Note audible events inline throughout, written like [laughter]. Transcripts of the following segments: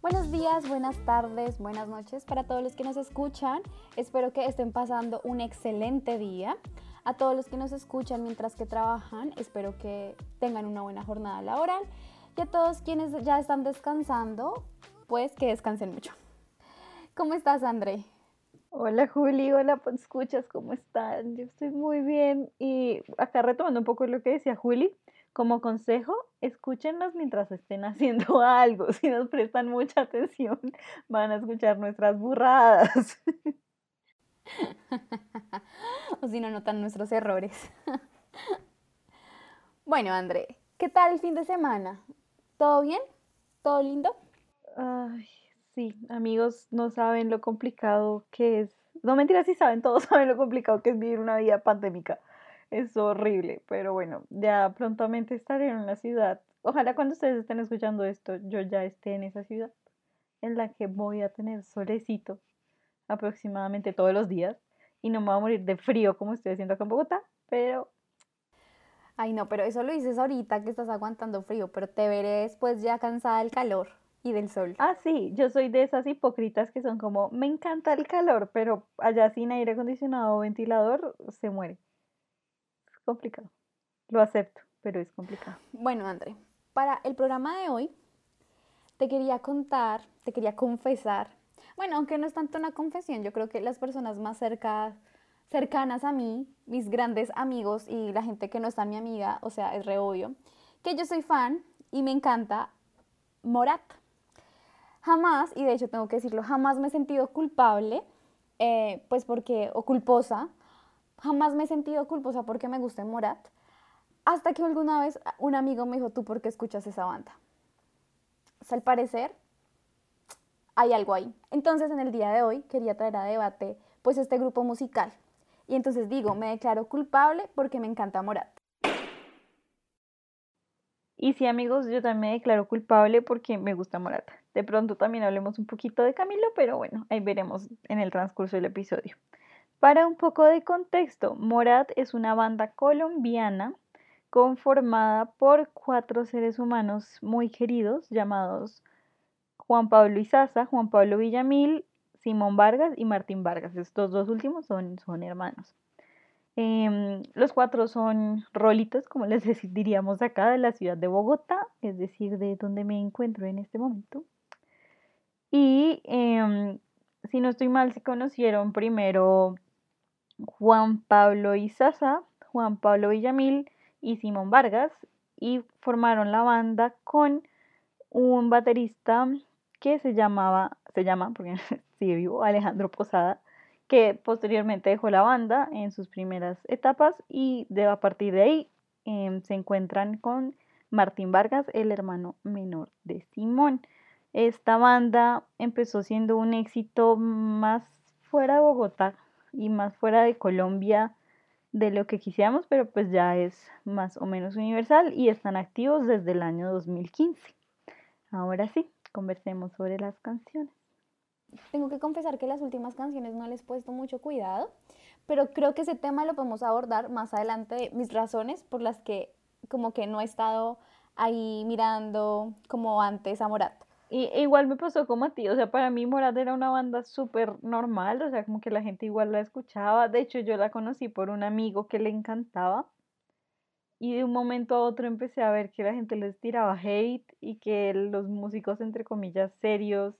Buenos días, buenas tardes, buenas noches para todos los que nos escuchan. Espero que estén pasando un excelente día. A todos los que nos escuchan mientras que trabajan, espero que tengan una buena jornada laboral. Y a todos quienes ya están descansando, pues que descansen mucho. ¿Cómo estás, André? Hola Juli, hola, pues, escuchas, ¿cómo están? Yo estoy muy bien y acá retomando un poco lo que decía Juli, como consejo, escúchennos mientras estén [laughs] haciendo algo. Si nos prestan mucha atención, van a escuchar nuestras burradas. [laughs] o si no notan nuestros errores. [laughs] bueno, André, ¿qué tal el fin de semana? ¿Todo bien? ¿Todo lindo? Ay, sí, amigos, no saben lo complicado que es. No mentiras, sí saben, todos [laughs] saben lo complicado que es vivir una vida pandémica. Es horrible, pero bueno, ya prontamente estaré en una ciudad. Ojalá cuando ustedes estén escuchando esto, yo ya esté en esa ciudad en la que voy a tener solecito aproximadamente todos los días y no me voy a morir de frío como estoy haciendo acá en Bogotá, pero... Ay, no, pero eso lo dices ahorita que estás aguantando frío, pero te veré después ya cansada del calor y del sol. Ah, sí, yo soy de esas hipócritas que son como, me encanta el calor, pero allá sin aire acondicionado o ventilador se muere. Es complicado. Lo acepto, pero es complicado. Bueno, André, para el programa de hoy te quería contar, te quería confesar bueno, aunque no es tanto una confesión, yo creo que las personas más cerca, cercanas a mí, mis grandes amigos y la gente que no está mi amiga, o sea, es re obvio, que yo soy fan y me encanta Morat. Jamás, y de hecho tengo que decirlo, jamás me he sentido culpable, eh, pues porque, o culposa, jamás me he sentido culposa porque me guste Morat, hasta que alguna vez un amigo me dijo, ¿tú por qué escuchas esa banda? O sea, al parecer, hay algo ahí. Entonces, en el día de hoy quería traer a debate pues este grupo musical. Y entonces digo, me declaro culpable porque me encanta Morat. Y sí, amigos, yo también me declaro culpable porque me gusta Morat. De pronto también hablemos un poquito de Camilo, pero bueno, ahí veremos en el transcurso del episodio. Para un poco de contexto, Morat es una banda colombiana conformada por cuatro seres humanos muy queridos llamados Juan Pablo Izaza, Juan Pablo Villamil, Simón Vargas y Martín Vargas. Estos dos últimos son, hermanos. Em, los cuatro son rolitos, como les [laughs] diríamos acá, de la ciudad de Bogotá, es decir, de donde me encuentro en este momento. Y em, si no estoy mal, se conocieron primero Juan Pablo Izaza, Juan Pablo Villamil y Simón Vargas y formaron la banda con un baterista que se llamaba, se llama, porque [laughs] sigue vivo, Alejandro Posada, que posteriormente dejó la banda en sus primeras etapas y de, a partir de ahí em, se encuentran con Martín Vargas, el hermano menor de Simón. Esta banda empezó siendo un éxito más fuera de Bogotá y más fuera de Colombia de lo que quisiéramos, pero pues ya es más o menos universal y están activos desde el año 2015. Ahora sí, conversemos sobre las canciones. Tengo que confesar que las últimas canciones no les he puesto mucho cuidado, pero creo que ese tema lo podemos abordar más adelante, mis razones por las que como que no he estado ahí mirando como antes a Morat. Y igual me pasó como a ti, o sea, para mí Morat era una banda súper normal, o sea, como que la gente igual la escuchaba, de hecho yo la conocí por un amigo que le encantaba y de un momento a otro empecé a ver que la gente les tiraba hate y que los músicos, entre comillas, serios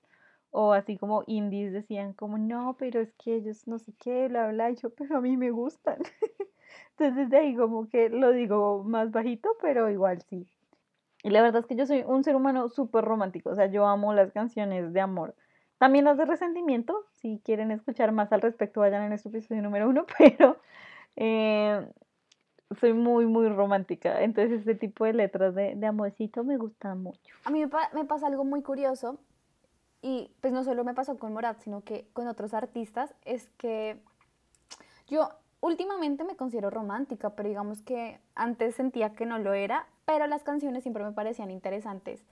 o así como indies decían como, no, pero es que ellos no sé qué, bla, bla, y yo, pero a mí me gustan. [laughs] Entonces de ahí como que lo digo más bajito, pero igual sí. Y la verdad es que yo soy un ser humano súper romántico, o sea, yo amo las canciones de amor. También las de resentimiento, si quieren escuchar más al respecto, vayan en nuestro episodio número uno, [laughs] pero eh, soy muy, muy romántica. Entonces, este tipo de letras de, de amorcito me gustan mucho. A mí me, me, pasa algo muy curioso, y pues no solo me pasó con Morat, sino que con otros artistas, es que yo últimamente me considero romántica, pero digamos que antes sentía que no lo era, pero las canciones siempre me parecían interesantes.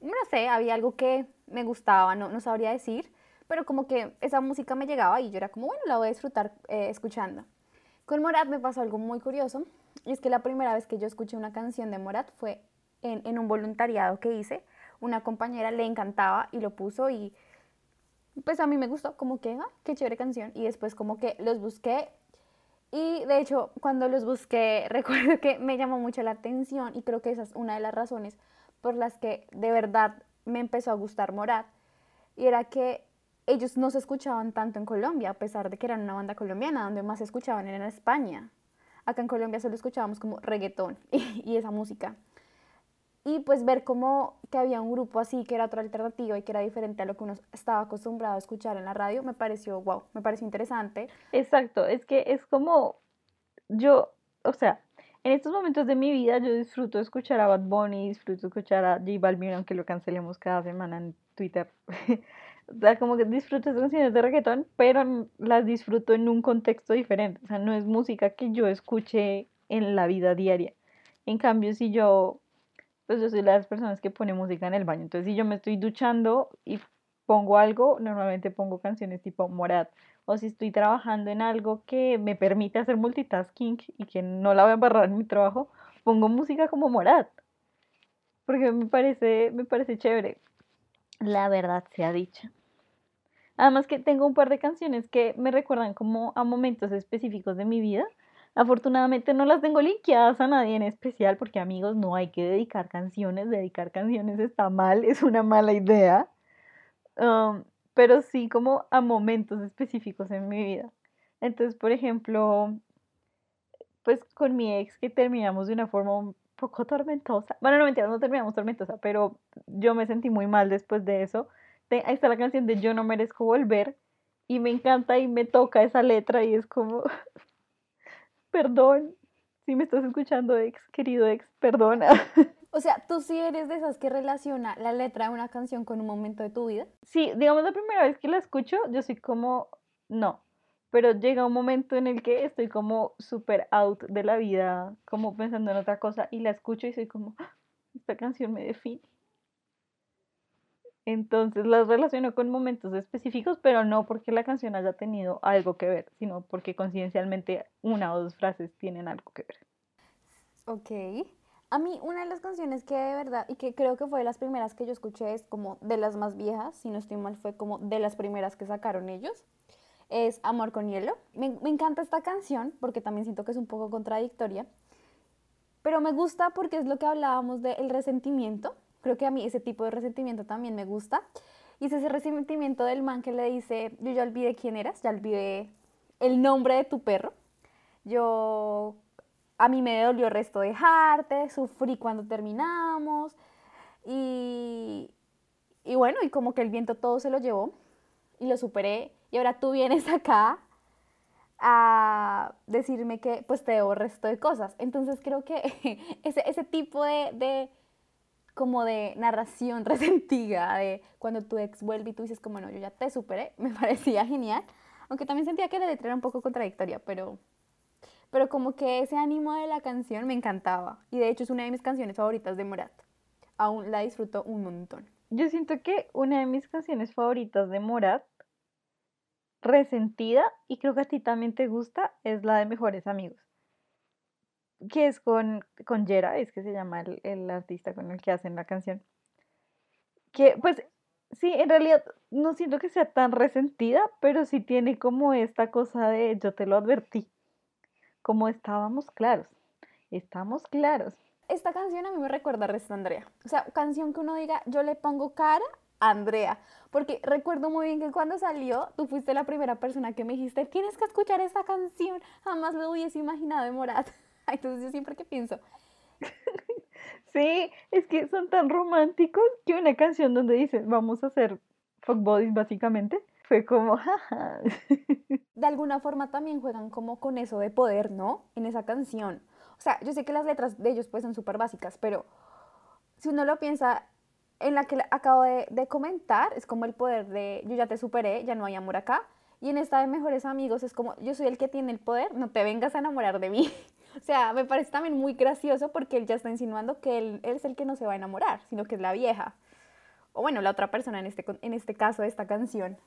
No sé, había algo que me gustaba, no, no sabría decir, pero como que esa música me llegaba y yo era como, bueno, la voy a disfrutar eh, escuchando. Con Morat me pasó algo muy curioso, y es que la primera vez que yo escuché una canción de Morat fue en, un voluntariado que hice. Una compañera le encantaba y lo puso y pues a mí me gustó, como que, ah, qué chévere canción. Y después como que los busqué y de hecho cuando los busqué [laughs] recuerdo que me llamó mucho la atención y creo que esa es una de las razones por las que de verdad me empezó a gustar Morat. Y era que ellos no se escuchaban tanto en Colombia, a pesar de que eran una banda colombiana, donde más se escuchaban era en España. Acá en Colombia solo escuchábamos como reggaetón [laughs] y, esa música. Y pues ver como que había un grupo así, que era otra alternativa y que era diferente a lo que uno estaba acostumbrado a escuchar en la radio, me pareció, wow, me pareció interesante. Exacto, es que es como yo, o sea, en estos momentos de mi vida yo disfruto escuchar a Bad Bunny, disfruto escuchar a J Balvin, aunque lo cancelemos cada semana en Twitter. [laughs] O sea, como que disfruto esas canciones de reggaetón, pero las disfruto en un contexto diferente. O sea, no es música que yo escuche en la vida diaria. En cambio, si yo, pues yo soy de las personas que pone música en el baño. Entonces, si yo me estoy duchando y pongo algo, normalmente pongo canciones tipo Morat. O si estoy trabajando en algo que me permite hacer multitasking y que no la voy a embarrar en mi trabajo, pongo música como Morat. Porque me parece, me parece chévere. La verdad sea dicha. Además que tengo un par de canciones que me recuerdan como a momentos específicos de mi vida. Afortunadamente no las tengo linkeadas a nadie en especial porque amigos no hay que dedicar canciones, dedicar canciones está mal, [laughs] es una mala idea. Um, pero sí como a momentos específicos en mi vida. Entonces, por ejemplo, pues con mi ex que terminamos de una forma un poco tormentosa. Bueno, no mentira, no terminamos tormentosa, pero yo me sentí muy mal después de eso ahí está la canción de Yo no merezco volver y me encanta y me toca esa letra y es como, [laughs] perdón, si me estás escuchando ex, querido ex, perdona. [laughs] O sea, tú sí eres de esas que relaciona la letra de una canción con un momento de tu vida. Sí, digamos la primera vez que la escucho, yo soy como, no, pero llega un momento en el que estoy como súper out de la vida, como pensando en otra cosa y la escucho y soy como, ah, esta canción me define. Entonces las relaciono con momentos específicos, pero no porque la canción haya tenido algo que ver, sino porque coincidencialmente una o dos frases tienen algo que ver. Ok. A mí una de las canciones que de verdad, y que creo que fue de las primeras que yo escuché, es como de las más viejas, si no estoy mal, fue como de las primeras que sacaron ellos, es Amor con Hielo. Me, me encanta esta canción porque también siento que es un poco contradictoria, pero me gusta porque es lo que hablábamos del resentimiento Creo que a mí ese tipo de resentimiento también me gusta. Y es ese resentimiento del man que le dice, yo ya olvidé quién eras, ya olvidé el nombre de tu perro. Yo, a mí me dolió el resto dejarte, sufrí cuando terminamos. Y, y bueno, y como que el viento todo se lo llevó y lo superé. Y ahora tú vienes [laughs] acá a decirme que pues te debo resto de cosas. Entonces creo que [laughs] ese, ese tipo de como de narración [laughs] resentida, de cuando tu ex vuelve y tú dices como no, yo ya te superé, [laughs] me parecía genial, aunque también sentía que la letra era un poco contradictoria, pero, pero como que ese ánimo de la canción me encantaba. Y de hecho es una de mis canciones favoritas de Morat, aún la disfruto un montón. Yo siento que una de mis canciones favoritas de Morat, resentida, y creo que a ti también te gusta, es la de Mejores Amigos que es con, con Jera, es que se llama el, artista con el que hacen la canción. Que pues sí, en realidad no siento que sea tan resentida, pero sí tiene como esta cosa de yo te lo advertí, como estábamos claros, estamos claros. Esta canción a mí me recuerda a Resta Andrea, o sea, canción que uno diga yo le pongo cara a Andrea, porque recuerdo muy bien que cuando salió, tú fuiste la primera persona que me dijiste, tienes que escuchar esta canción, jamás lo hubiese imaginado de Morat. [laughs] Entonces yo siempre que pienso. sí, es que son tan románticos que una canción donde dicen vamos a hacer fuck bodies básicamente fue como jaja. [laughs] De alguna forma también juegan como con eso de poder, ¿no? En esa canción. O sea, yo sé que las letras de ellos pues son súper básicas, pero si uno lo piensa en la que acabo de, de, comentar, es como el poder de yo ya te superé, ya no hay amor acá. Y en esta de mejores amigos es como yo soy el que tiene el poder, no te vengas a enamorar de mí. [laughs] O sea, me parece también muy gracioso porque él ya está insinuando que él, es el que no se va a enamorar, sino que es la vieja. O bueno, la otra persona en este, en este caso de esta canción.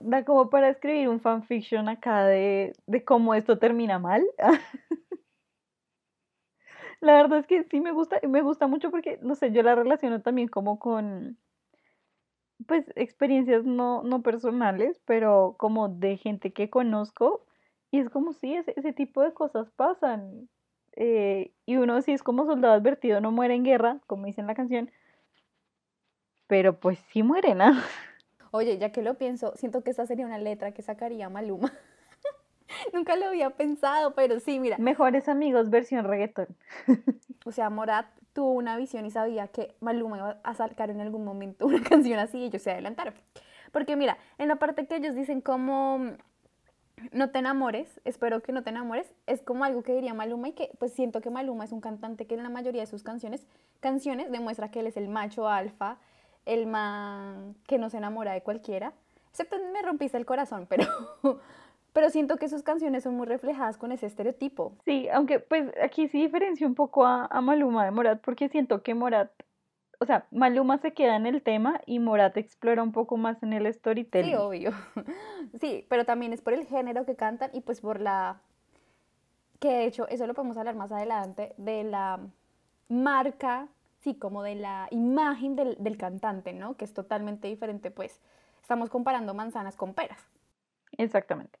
da como para escribir un fanfiction acá de, de cómo esto termina mal. [laughs] La verdad es que sí me gusta, me gusta mucho porque, no sé, yo la relaciono también como con, pues, experiencias no, no personales, pero como de gente que conozco. Y es como si ese, ese tipo de cosas pasan. Eh, y uno sí es como soldado advertido, no muere en guerra, como dice en la canción. Pero pues sí muere, ¿no? [laughs] Oye, ya que lo pienso, siento que esta sería una letra que sacaría Maluma. [laughs] Nunca lo había pensado, pero sí, mira. Mejores amigos versión reggaetón. [laughs] o sea, Morat tuvo una visión y sabía que Maluma iba a sacar en algún momento una canción así y ellos se adelantaron. Porque mira, en la parte que ellos dicen como no te enamores, espero que no te enamores, es como algo que diría Maluma y que pues siento que Maluma es un cantante que en la mayoría de sus canciones, canciones demuestra que él es el macho alfa, el man que no se enamora de cualquiera, excepto me rompiste el corazón, [laughs] pero pero siento que sus canciones son muy reflejadas con ese estereotipo. Sí, aunque pues aquí sí diferencio un poco a, a Maluma de Morat, porque siento que Morat, o sea, Maluma se queda en el tema y Morat explora un poco más en el storytelling. Sí, obvio. [laughs] Sí, pero también es por el género que cantan y pues por la, que de hecho, eso lo podemos hablar más adelante, de la marca, sí, como de la imagen del, del cantante, ¿no? Que es totalmente diferente, pues estamos comparando manzanas con peras. Exactamente.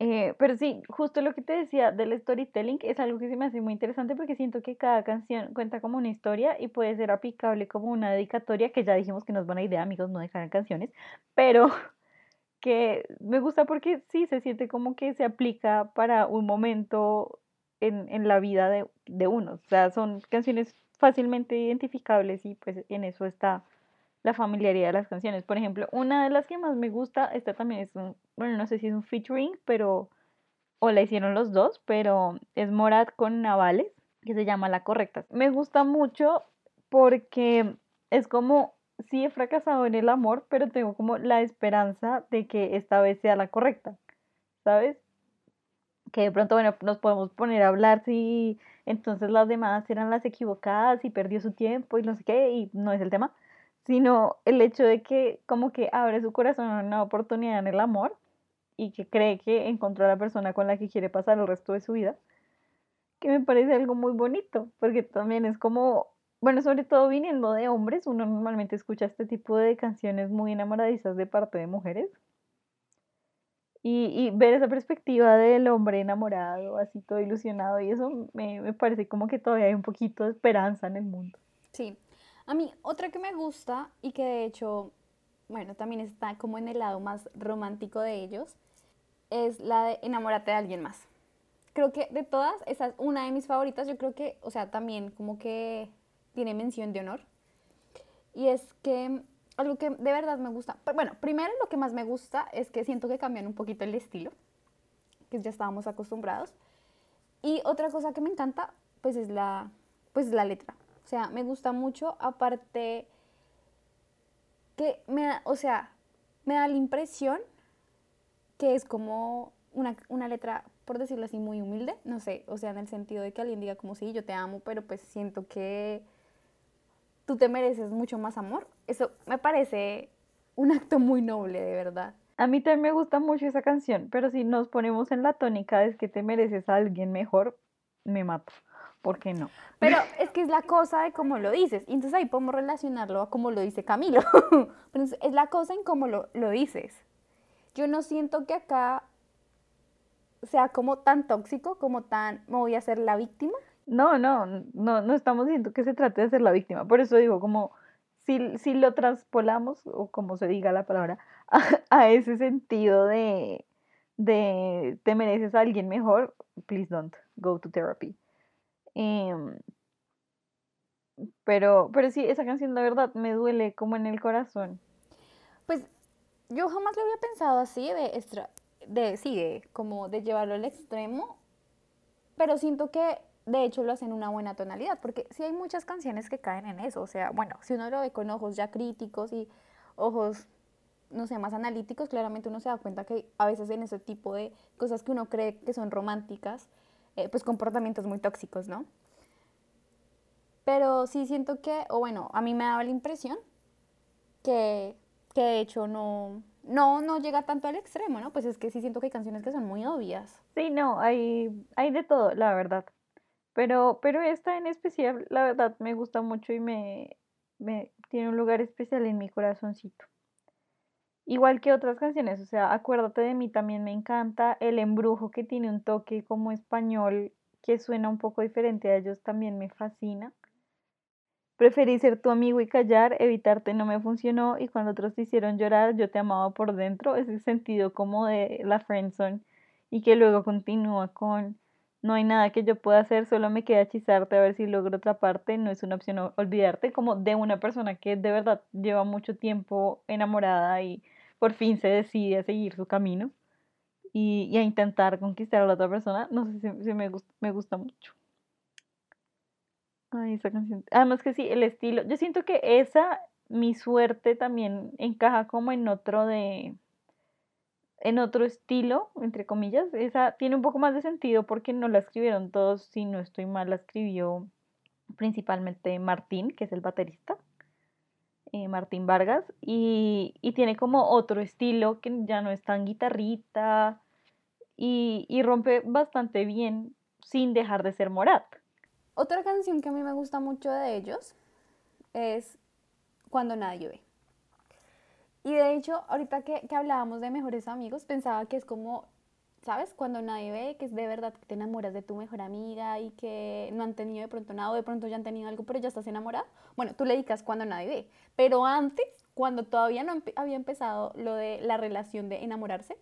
Eh, pero sí, justo lo que te decía del storytelling es algo que se me hace muy interesante porque siento que cada canción cuenta como una historia y puede ser aplicable como una dedicatoria, que ya dijimos que no es buena idea, amigos, no dejar canciones, pero [laughs] que me gusta porque sí se siente como que se aplica para un momento en, en la vida de, de uno. O sea, son canciones fácilmente identificables y pues en eso está la familiaridad de las canciones. Por ejemplo, una de las que más me gusta, esta también es un, bueno, no sé si es un featuring, pero, o la hicieron los dos, pero es Morat con Navales, que se llama La Correcta. Me gusta mucho porque es como, sí he fracasado en el amor, pero tengo como la esperanza de que esta vez sea la correcta, ¿sabes? Que de pronto, bueno, nos podemos poner a hablar si entonces las demás eran las equivocadas y perdió su tiempo y no sé qué, y no es el tema sino el hecho de que como que abre su corazón a una oportunidad en el amor y que cree que encontró a la persona con la que quiere pasar el resto de su vida, que me parece algo muy bonito, porque también es como, bueno, sobre todo viniendo de hombres, uno normalmente escucha este tipo de canciones muy enamoradizas de parte de mujeres. Y, y ver esa perspectiva del hombre enamorado, así todo ilusionado, y eso me, me parece como que todavía hay un poquito de esperanza en el mundo. Sí, a mí, otra que me gusta y que de hecho, bueno, también está como en el lado más romántico de ellos, es la de enamórate de alguien más. Creo que de todas, esa es una de mis favoritas. Yo creo que, o sea, también como que tiene mención de honor. Y es que algo que de verdad me gusta, bueno, primero lo que más me gusta es que siento que cambian un poquito el estilo, que ya estábamos acostumbrados. Y otra cosa que me encanta, pues es la, pues la letra. O sea, me gusta mucho, aparte que me da, o sea, me da la impresión que es como una, una, letra, por decirlo así, muy humilde, no sé, o sea, en el sentido de que alguien diga como sí, yo te amo, pero pues siento que tú te mereces mucho más amor. Eso me parece un acto muy noble, de verdad. A mí también me gusta mucho esa canción, pero si nos ponemos en la tónica de que te mereces a alguien mejor, me mato. ¿Por qué no? Pero es que es la cosa de cómo lo dices. Y entonces ahí podemos relacionarlo a cómo lo dice Camilo. [laughs] es la cosa en cómo lo, lo dices. Yo no siento que acá sea como tan tóxico, como tan, me voy a hacer la víctima. No, no, no, no estamos diciendo que se trate de ser la víctima. Por eso digo, como si, si lo transpolamos, o como se diga la palabra, [laughs] a, a ese sentido de, de te mereces a alguien mejor, please don't go to therapy. Em, pero, pero sí, esa canción de verdad me duele como en el corazón. Pues yo jamás lo había pensado así, de, extra, de sí, como de llevarlo al extremo, pero siento que de hecho lo hacen una buena tonalidad, porque sí hay muchas canciones que caen en eso, o sea, bueno, si uno lo ve con ojos ya críticos y ojos, no sé, más analíticos, claramente uno se da cuenta que a veces en ese tipo de cosas que uno cree que son románticas, eh, pues comportamientos muy tóxicos, ¿no? Pero sí siento que, o bueno, a mí me daba la impresión que, que de hecho no, no, no llega tanto al extremo, ¿no? Pues es que sí siento que hay canciones que son muy obvias. Sí, no, hay, hay de todo, la verdad. Pero, pero esta en especial, la verdad, me gusta mucho y me, me tiene un lugar especial en mi corazoncito. Igual que otras canciones, o sea, acuérdate de mí también me encanta. El embrujo que tiene un toque como español que suena un poco diferente a ellos también me fascina. Preferí ser tu amigo y callar, evitarte no me funcionó y cuando otros te hicieron llorar yo te amaba por dentro, ese sentido como de la friendzone y que luego continúa con no hay nada que yo pueda hacer, solo me queda hechizarte a ver si logro otra parte, no es una opción olvidarte como de una persona que de verdad lleva mucho tiempo enamorada y por fin se decide a seguir su camino y, a intentar conquistar a la otra persona, no sé si, me, gusta, me gusta mucho. Ay, esa canción. Además que sí, el estilo. Yo siento que esa, mi suerte también encaja como en otro de. En otro estilo, entre comillas. Esa tiene un poco más de sentido porque no la escribieron todos. Si no estoy mal, la escribió principalmente Martín, que es el baterista. Eh, Martín Vargas. Y, y, tiene como otro estilo que ya no es tan guitarrita. Y, y rompe bastante bien sin dejar de ser Morat. Otra canción que a mí me gusta mucho de ellos es Cuando nadie ve. Y de hecho, ahorita que, hablábamos de mejores amigos, pensaba que es como, ¿sabes? Cuando nadie ve, que es de verdad que te enamoras de tu mejor amiga y que no han tenido de pronto nada o de pronto ya han tenido algo, pero ya estás enamorada. Bueno, tú le dedicas cuando nadie ve. Pero antes, cuando todavía no había empezado lo de la relación de enamorarse,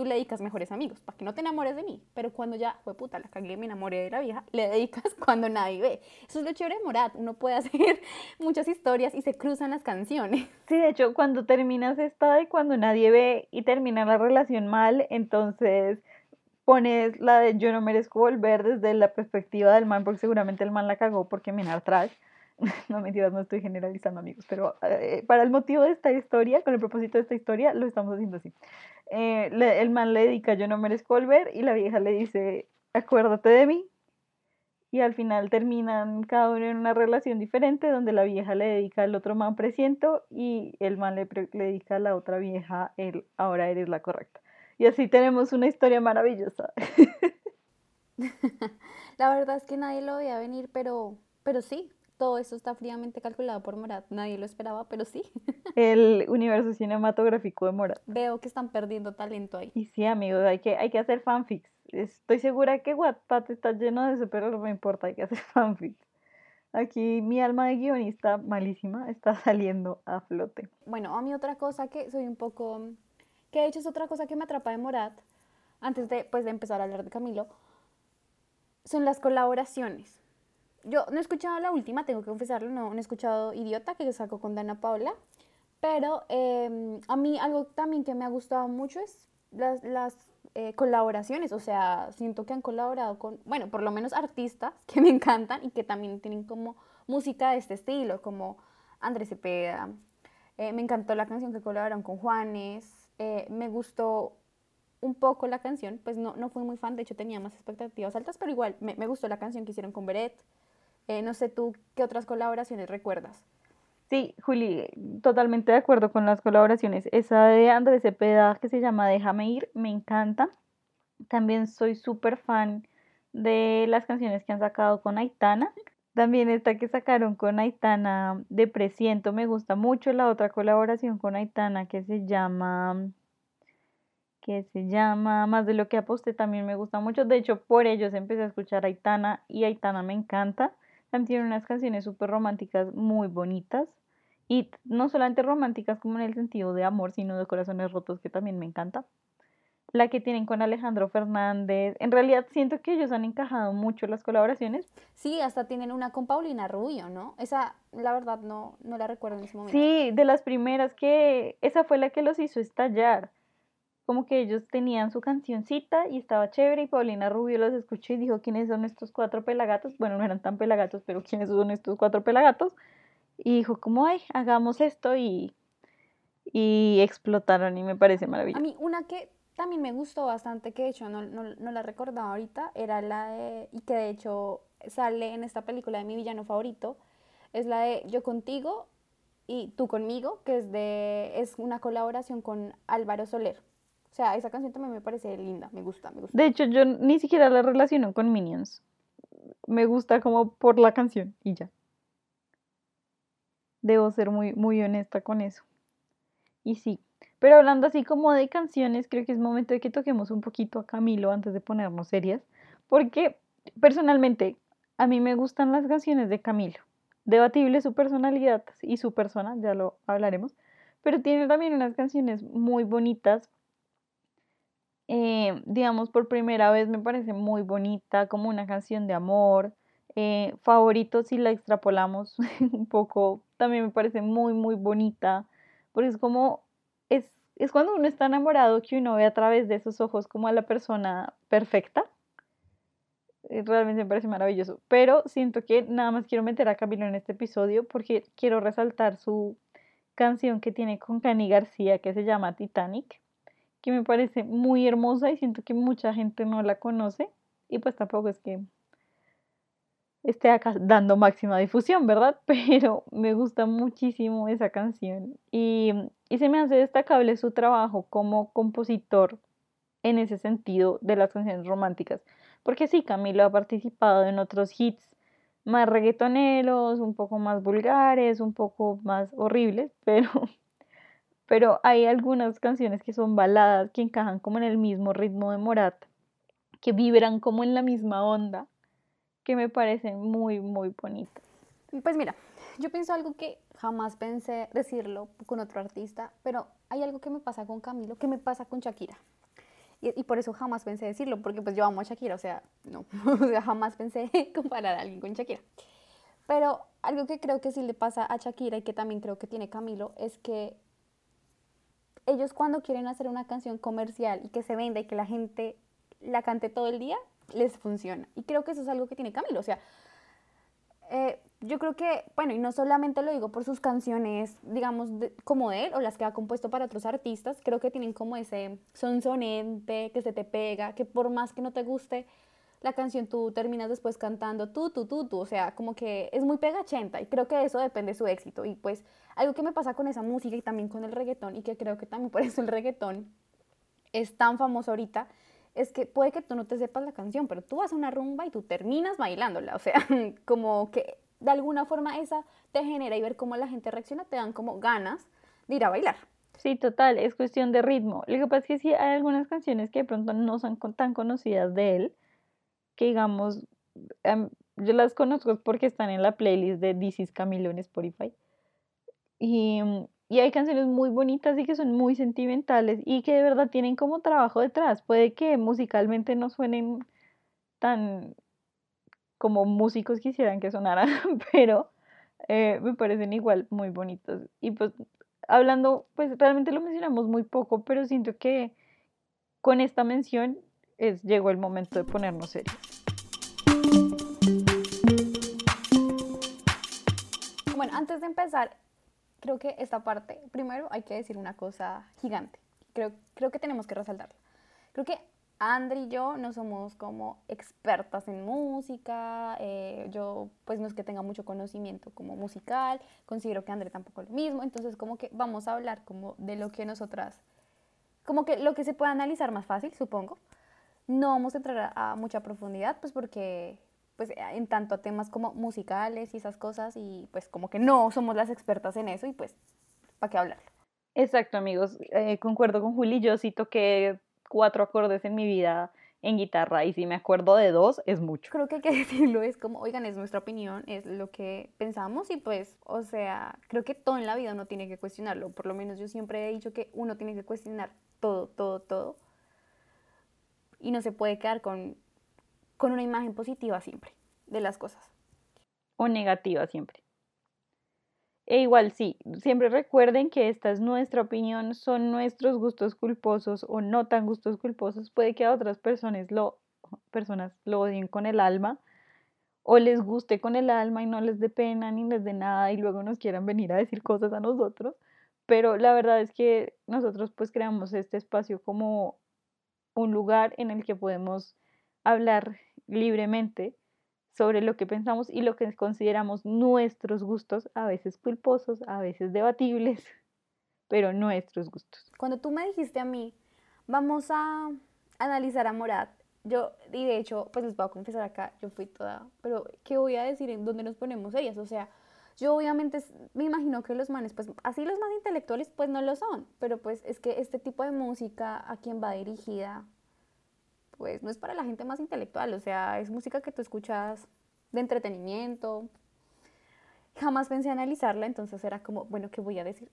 tú le dedicas mejores amigos, para que no te enamores de mí. Pero cuando ya, fue puta, la cagué, me enamoré de la vieja, le dedicas [laughs] cuando nadie ve. Eso es lo chévere de Morat, uno puede hacer [laughs] muchas historias y se cruzan las canciones. [laughs] Sí, de hecho, cuando terminas esta de cuando nadie ve y termina la relación mal, entonces pones la de yo no merezco volver desde la perspectiva del man, porque seguramente el man la cagó porque me trash. [laughs] No mentiras, no estoy generalizando amigos, pero eh, para el motivo de esta historia, con el propósito de esta historia, lo estamos haciendo así. Eh, el man le dedica yo no merezco volver y la vieja le dice acuérdate de mí y al final terminan cada uno en una relación diferente donde la vieja le dedica al otro man presiento y el man le, le dedica a la otra vieja el ahora eres la correcta y así tenemos una historia maravillosa. [laughs] [laughs] La verdad es que nadie lo veía venir pero pero sí todo eso está fríamente calculado por Morat. Nadie lo esperaba, pero sí. [laughs] El universo cinematográfico de Morat. Veo que están perdiendo talento ahí. Y sí, amigos, hay que, hay que hacer fanfics. Estoy segura que Wattpad está lleno de eso, pero no me importa, hay que hacer [laughs] fanfics. Aquí mi alma de guionista, malísima, está saliendo a flote. Bueno, a mí otra cosa que soy un poco... Que de hecho es otra cosa que me atrapa de Morat, antes de, pues, de empezar a hablar de Camilo, son las colaboraciones yo no he escuchado la última, tengo que confesarlo, no, he escuchado Idiota, que sacó con Dana Paula, pero em, a mí algo también que me ha gustado mucho es las, las eh, colaboraciones, o sea, siento que han colaborado con, bueno, por lo menos artistas que me encantan y que también tienen como música de este estilo, como Andrés Cepeda, eh, me encantó la canción que colaboraron con Juanes, eh, me gustó un poco la canción, pues no, no fui muy fan, de hecho tenía más expectativas altas, pero igual me, me gustó la canción que hicieron con Beret. Eh, no sé tú qué otras colaboraciones recuerdas. Sí, Juli, totalmente de acuerdo con las colaboraciones. Esa de Andrés Cepeda que se llama Déjame ir, me encanta. También soy súper fan de las canciones que han sacado con Aitana. También esta que sacaron con Aitana de Presiento me gusta mucho. La otra colaboración con Aitana que se llama que se llama Más de lo que aposté también me gusta mucho. De hecho, por ellos empecé a escuchar Aitana y Aitana me encanta. Tiene unas canciones súper románticas muy bonitas. Y no solamente románticas como en el sentido de amor, sino de corazones rotos, que también me encanta. La que tienen con Alejandro Fernández. En realidad siento que ellos han encajado mucho las colaboraciones. Sí, hasta tienen una con Paulina Rubio, ¿no? Esa, la verdad, no, no la recuerdo en ese momento. Sí, de las primeras que... Esa fue la que los hizo estallar como que ellos tenían su cancioncita y estaba chévere y Paulina Rubio los escuchó y dijo, ¿quiénes son estos cuatro pelagatos? Bueno, no eran tan pelagatos, pero ¿quiénes son estos cuatro pelagatos? Y dijo, como, ay, hagamos esto y, y explotaron y me parece maravilloso. A mí una que también me gustó bastante, que de hecho no, no, no la recordaba ahorita, era la de, y que de hecho sale en esta película de mi villano favorito, es la de Yo contigo y Tú conmigo, que es, de, es una colaboración con Álvaro Soler. O sea, esa canción también me parece linda, me gusta, me gusta. De hecho, yo ni siquiera la relaciono con Minions. Me gusta como por la canción y ya. Debo ser muy, muy honesta con eso. Y sí, pero hablando así como de canciones, creo que es momento de que toquemos un poquito a Camilo antes de ponernos serias, porque personalmente a mí me gustan las canciones de Camilo. Debatible su personalidad y su persona, ya lo hablaremos, pero tiene también unas canciones muy bonitas. Eh, digamos, por primera vez me parece muy bonita, como una canción de amor. Eh, favorito, si la extrapolamos [laughs] un poco, también me parece muy, muy bonita, porque es como, es, es cuando uno está enamorado que uno ve a través de esos ojos como a la persona perfecta eh, realmente me parece maravilloso. Pero siento que nada más quiero meter a Camilo en este episodio porque quiero resaltar su canción que tiene con Cani García que se llama Titanic, que me parece muy hermosa y siento que mucha gente no la conoce y pues tampoco es que esté acá dando máxima difusión, ¿verdad? [laughs] Pero me gusta muchísimo esa canción y, y se me hace destacable su trabajo como compositor en ese sentido de las canciones románticas porque sí, Camilo ha participado en otros hits más reggaetoneros, un poco más vulgares, un poco más horribles, [laughs] pero, pero hay algunas canciones que son baladas que encajan como en el mismo ritmo de Morat, que vibran como en la misma onda, que me parecen muy, muy bonitas. Pues mira, yo pienso algo que jamás pensé decirlo con otro artista, pero hay algo que me pasa con Camilo, que me pasa con Shakira. Y, por eso jamás pensé decirlo, porque pues yo amo a Shakira, o sea, no, [laughs] o sea, jamás pensé [laughs] comparar a alguien con Shakira. Pero algo que creo que sí le pasa a Shakira y que también creo que tiene Camilo es que ellos cuando quieren hacer una canción comercial y que se venda y que la gente la cante todo el día, les funciona. Y creo que eso es algo que tiene Camilo, o sea, eh, yo creo que, bueno, y no solamente lo digo por sus canciones, digamos, como de él o las que ha compuesto para otros artistas, creo que tienen como ese sonsonente que se te pega, que por más que no te guste la canción, tú terminas después cantando tú, tú, tú, tú, o sea, como que es muy pegachenta y creo que eso depende de su éxito. Y pues algo que me pasa con esa música y también con el reggaetón y que creo que también por eso el reggaetón es tan famoso ahorita, es que puede que tú no te sepas la canción, pero tú vas una rumba y tú terminas bailándola, o sea, [laughs] como que de alguna forma esa te genera y ver cómo la gente reacciona, te dan como ganas de ir a bailar. Sí, total, es cuestión de ritmo. Lo que pasa es que sí hay algunas canciones que de pronto no son tan conocidas de él, digamos, em, yo las conozco porque están en la playlist de This is Camilo en Spotify. Y, y hay canciones muy bonitas y que son muy sentimentales y que de verdad tienen como trabajo detrás. Puede que musicalmente no suenen tan como músicos quisieran que sonaran, [laughs] pero eh, me parecen igual muy bonitos. Y pues hablando, pues realmente lo mencionamos muy poco, pero siento que con esta mención es, llegó el momento de ponernos serios. Bueno, antes de empezar, creo que esta parte, primero hay que decir una cosa gigante. Creo, creo que tenemos que resaltarla. Creo que Andri y yo no somos como expertas en música, eh, yo pues no es que tenga mucho conocimiento como musical, considero que Andri tampoco lo mismo, entonces como que vamos a hablar como de lo que nosotras, como que lo que se puede analizar más fácil, supongo. No vamos a entrar a, mucha profundidad, pues porque pues en tanto a temas como musicales y esas cosas y pues como que no somos las expertas en eso y pues ¿para qué hablar? Exacto amigos, eh, concuerdo con Juli, yo sí toqué cuatro acordes en mi vida en guitarra y si me acuerdo de dos es mucho. Creo que hay que [laughs] decirlo, es como, oigan, es nuestra opinión, es lo que pensamos y pues, o sea, creo que todo en la vida uno tiene que cuestionarlo, por lo menos yo siempre he dicho que uno tiene que cuestionar todo, todo, todo y no se puede quedar con, con una imagen positiva siempre de las cosas. O negativa siempre. E igual sí, siempre recuerden que esta es nuestra opinión, son nuestros gustos culposos o no tan gustos culposos. Puede que a otras personas lo, personas lo odien con el alma o les guste con el alma y no les dé pena ni les dé nada y luego nos quieran venir a decir cosas a nosotros. Pero la verdad es que nosotros pues creamos este espacio como un lugar en el que podemos hablar libremente sobre lo que pensamos y lo que consideramos nuestros gustos, a veces culposos, a veces debatibles, [laughs] pero nuestros gustos. Cuando tú me dijiste a mí, vamos a analizar a Morat, yo, y de hecho, pues les voy a confesar acá, yo fui toda, pero ¿qué voy a decir en dónde nos ponemos ellas? O sea, yo obviamente me imagino que los manes, pues así los más intelectuales, pues no lo son, pero pues es que este tipo de música a quien va dirigida, pues no es para la gente más intelectual, o sea, es música que tú escuchas de entretenimiento. Jamás pensé analizarla, entonces era como, bueno, ¿qué voy a decir?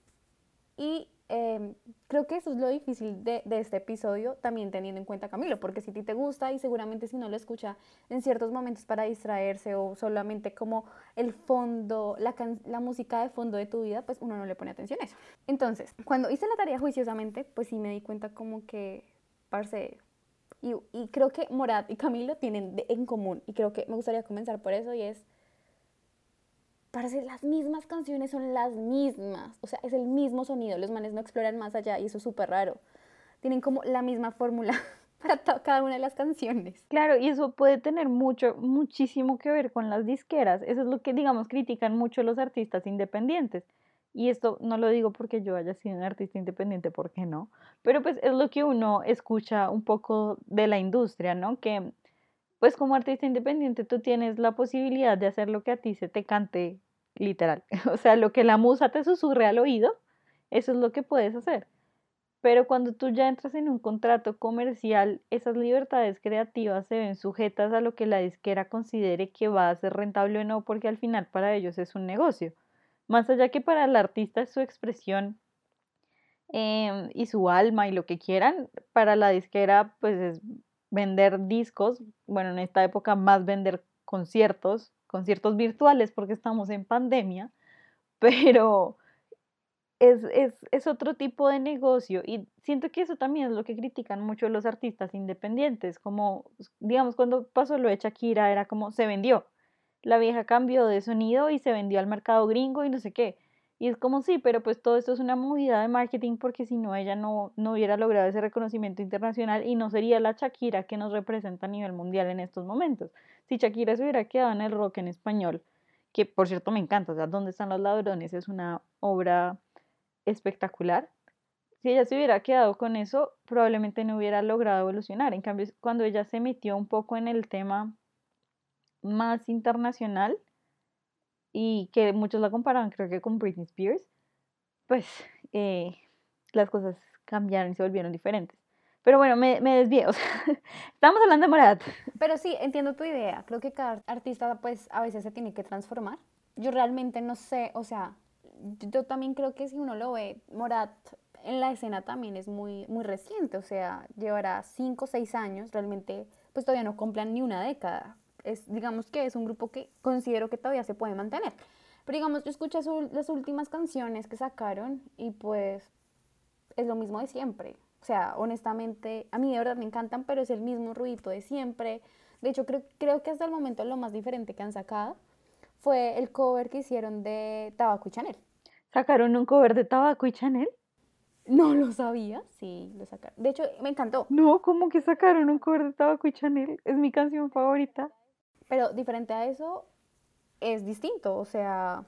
Y em, creo que eso es lo difícil de, de, este episodio, también teniendo en cuenta Camilo, porque si a ti te gusta y seguramente si no lo escucha en ciertos momentos para distraerse o solamente como el fondo, la, la música de fondo de tu vida, pues uno no le pone atención a eso. Entonces, cuando hice la tarea juiciosamente, pues sí me di cuenta como que, parce, y, y, creo que Morat y Camilo tienen en común, y creo que me gustaría comenzar por eso, y es, parece las mismas canciones son las mismas, o sea, es el mismo sonido, los manes no exploran más allá, y eso es súper raro. Tienen como la misma fórmula [laughs] para cada una de las canciones. Claro, y eso puede tener mucho, muchísimo que ver con las disqueras. Eso es lo que, digamos, critican mucho los artistas independientes y esto no lo digo porque yo haya sido un artista independiente, porque no, pero pues es lo que uno escucha un poco de la industria, ¿no? Que pues como artista independiente tú tienes la posibilidad de hacer lo que a ti se te cante literal, [laughs] o sea, lo que la musa te susurre al oído, eso es lo que puedes hacer. Pero cuando tú ya entras en un contrato comercial, esas libertades creativas se ven sujetas a lo que la disquera considere que va a ser rentable o no, porque al final para ellos es un negocio. Más allá que para el artista es su expresión em, y su alma y lo que quieran, para la disquera pues es vender discos, bueno, en esta época más vender conciertos, conciertos virtuales porque estamos en pandemia, [laughs] pero es, es, es, otro tipo de negocio y siento que eso también es lo que critican mucho los artistas independientes, como digamos cuando pasó lo de Shakira era como se vendió, la vieja cambió de sonido y se vendió al mercado gringo y no sé qué. Y es como sí, pero pues todo esto es una movida de marketing porque si no ella no, no hubiera logrado ese reconocimiento internacional y no sería la Shakira que nos representa a nivel mundial en estos momentos. Si Shakira se hubiera quedado en el rock en español, que por cierto me encanta, o sea, ¿Dónde están los ladrones? Es una obra espectacular. Si ella se hubiera quedado con eso, probablemente no hubiera logrado evolucionar. En cambio, cuando ella se metió un poco en el tema más internacional y que muchos la comparaban creo que con Britney Spears, pues eh, las cosas cambiaron y se volvieron diferentes. Pero bueno, me, me desvié, o sea, [laughs] estamos hablando de Morat. Pero sí, entiendo tu idea. Creo que cada artista pues a veces se tiene que transformar. Yo realmente no sé, o sea, yo también creo que si uno lo ve, Morat en la escena también es muy, muy reciente, o sea, llevará 5 o 6 años, realmente pues todavía no cumplan ni una década es, digamos que es un grupo que considero que todavía se puede mantener. Pero digamos, yo escuché las últimas canciones que sacaron y pues es lo mismo de siempre. O sea, honestamente, a mí de verdad me encantan, pero es el mismo ruido de siempre. De hecho, creo, creo que hasta el momento lo más diferente que han sacado fue el cover que hicieron de Tabaco y Chanel. ¿Sacaron un cover de Tabaco y Chanel? No lo sabía, sí, lo sacaron. De hecho, me encantó. No, ¿cómo que sacaron un cover de Tabaco y Chanel? Es mi canción favorita. Pero diferente a eso, es distinto, o sea,